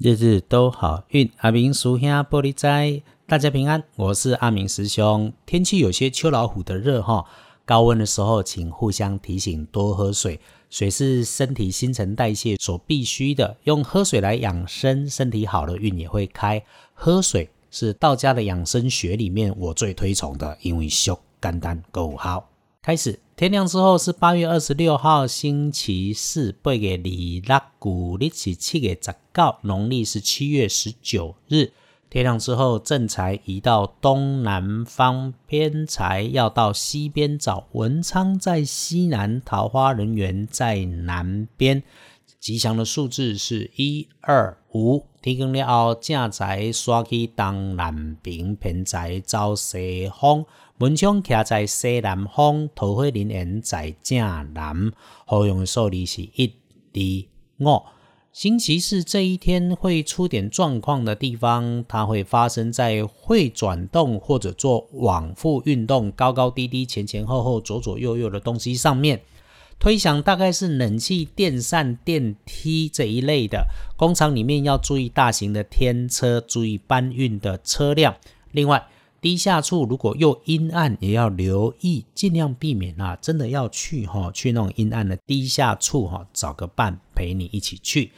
日日都好运，阿明叔兄玻璃斋，大家平安。我是阿明师兄。天气有些秋老虎的热哈，高温的时候，请互相提醒多喝水。水是身体新陈代谢所必须的，用喝水来养生，身体好了运也会开。喝水是道家的养生学里面我最推崇的，因为修肝胆够好。开始。天亮之后是八月二十六号，星期四，八月二六，古历是七月十九，农历是七月十九日。天亮之后，正财移到东南方，偏财要到西边找。文昌在西南，桃花人缘在南边。吉祥的数字是一二五。天光了后，正财刷去东南边，偏财走西方。门窗徛在西南方，桃花人缘在正南。好用的数字是一、二、五。星期四这一天会出点状况的地方，它会发生在会转动或者做往复运动、高高低低、前前后后、左左右右的东西上面。推想大概是冷气、电扇、电梯这一类的。工厂里面要注意大型的天车，注意搬运的车辆。另外，低下处如果又阴暗，也要留意，尽量避免啊！真的要去哈，去那种阴暗的低下处哈，找个伴陪你一起去。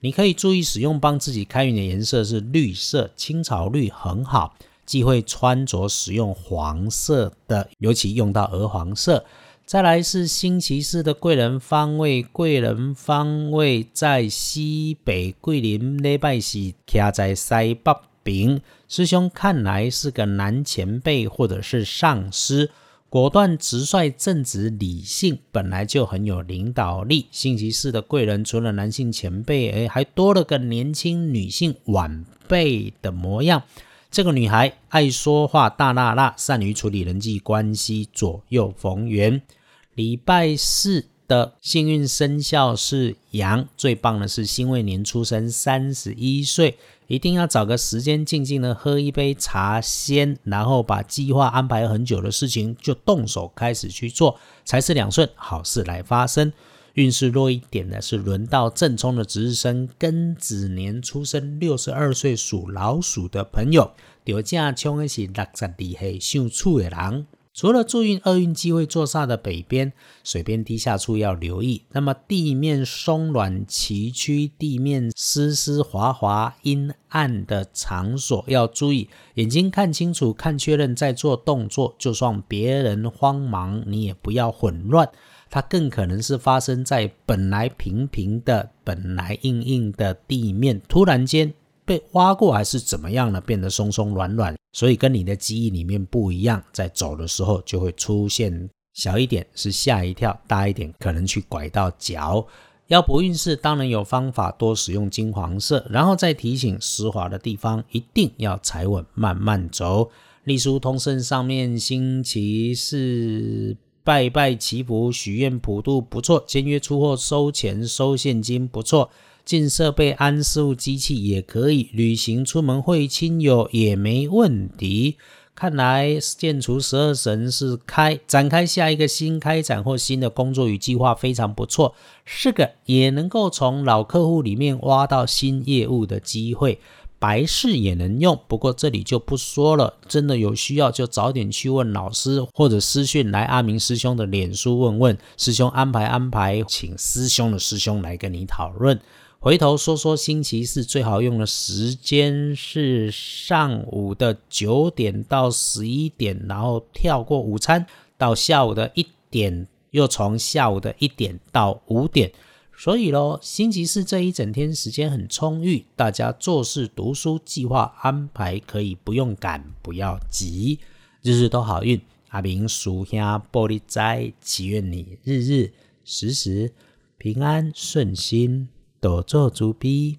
你可以注意使用帮自己开运的颜色是绿色，青草绿很好，忌讳穿着使用黄色的，尤其用到鹅黄色。再来是星期四的贵人方位，贵人方位在西北，桂林礼拜是卡在西北。丙师兄看来是个男前辈或者是上司，果断直率、正直理性，本来就很有领导力。星期四的贵人除了男性前辈，哎，还多了个年轻女性晚辈的模样。这个女孩爱说话，大辣辣，善于处理人际关系，左右逢源。礼拜四的幸运生肖是羊，最棒的是辛未年出生，三十一岁。一定要找个时间静静的喝一杯茶先，然后把计划安排很久的事情就动手开始去做，才是两顺好事来发生。运势弱一点的是轮到正冲的值日生庚子年出生，六十二岁属老鼠的朋友，掉正冲的是六十二岁属鼠的人。除了注运厄运机会坐煞的北边水边低下处要留意，那么地面松软崎岖、地面湿湿滑滑、阴暗的场所要注意，眼睛看清楚、看确认再做动作。就算别人慌忙，你也不要混乱。它更可能是发生在本来平平的、本来硬硬的地面，突然间。被挖过还是怎么样呢？变得松松软软，所以跟你的记忆里面不一样。在走的时候就会出现小一点是吓一跳，大一点可能去拐到脚。要不运势，当然有方法，多使用金黄色。然后再提醒湿滑的地方一定要踩稳，慢慢走。隶书通胜上面星期四拜拜祈福许愿普渡不错，签约出货收钱收现金不错。进设备安事务机器也可以，旅行出门会亲友也没问题。看来建除十二神是开展开下一个新开展或新的工作与计划非常不错，是个也能够从老客户里面挖到新业务的机会，白事也能用。不过这里就不说了，真的有需要就早点去问老师或者私讯来阿明师兄的脸书问问，师兄安排安排，请师兄的师兄来跟你讨论。回头说说星期四最好用的时间是上午的九点到十一点，然后跳过午餐到下午的一点，又从下午的一点到五点。所以咯，星期四这一整天时间很充裕，大家做事、读书、计划安排可以不用赶，不要急，日日都好运。阿明属下玻璃斋，祈愿你日日时时平安顺心。多做足笔。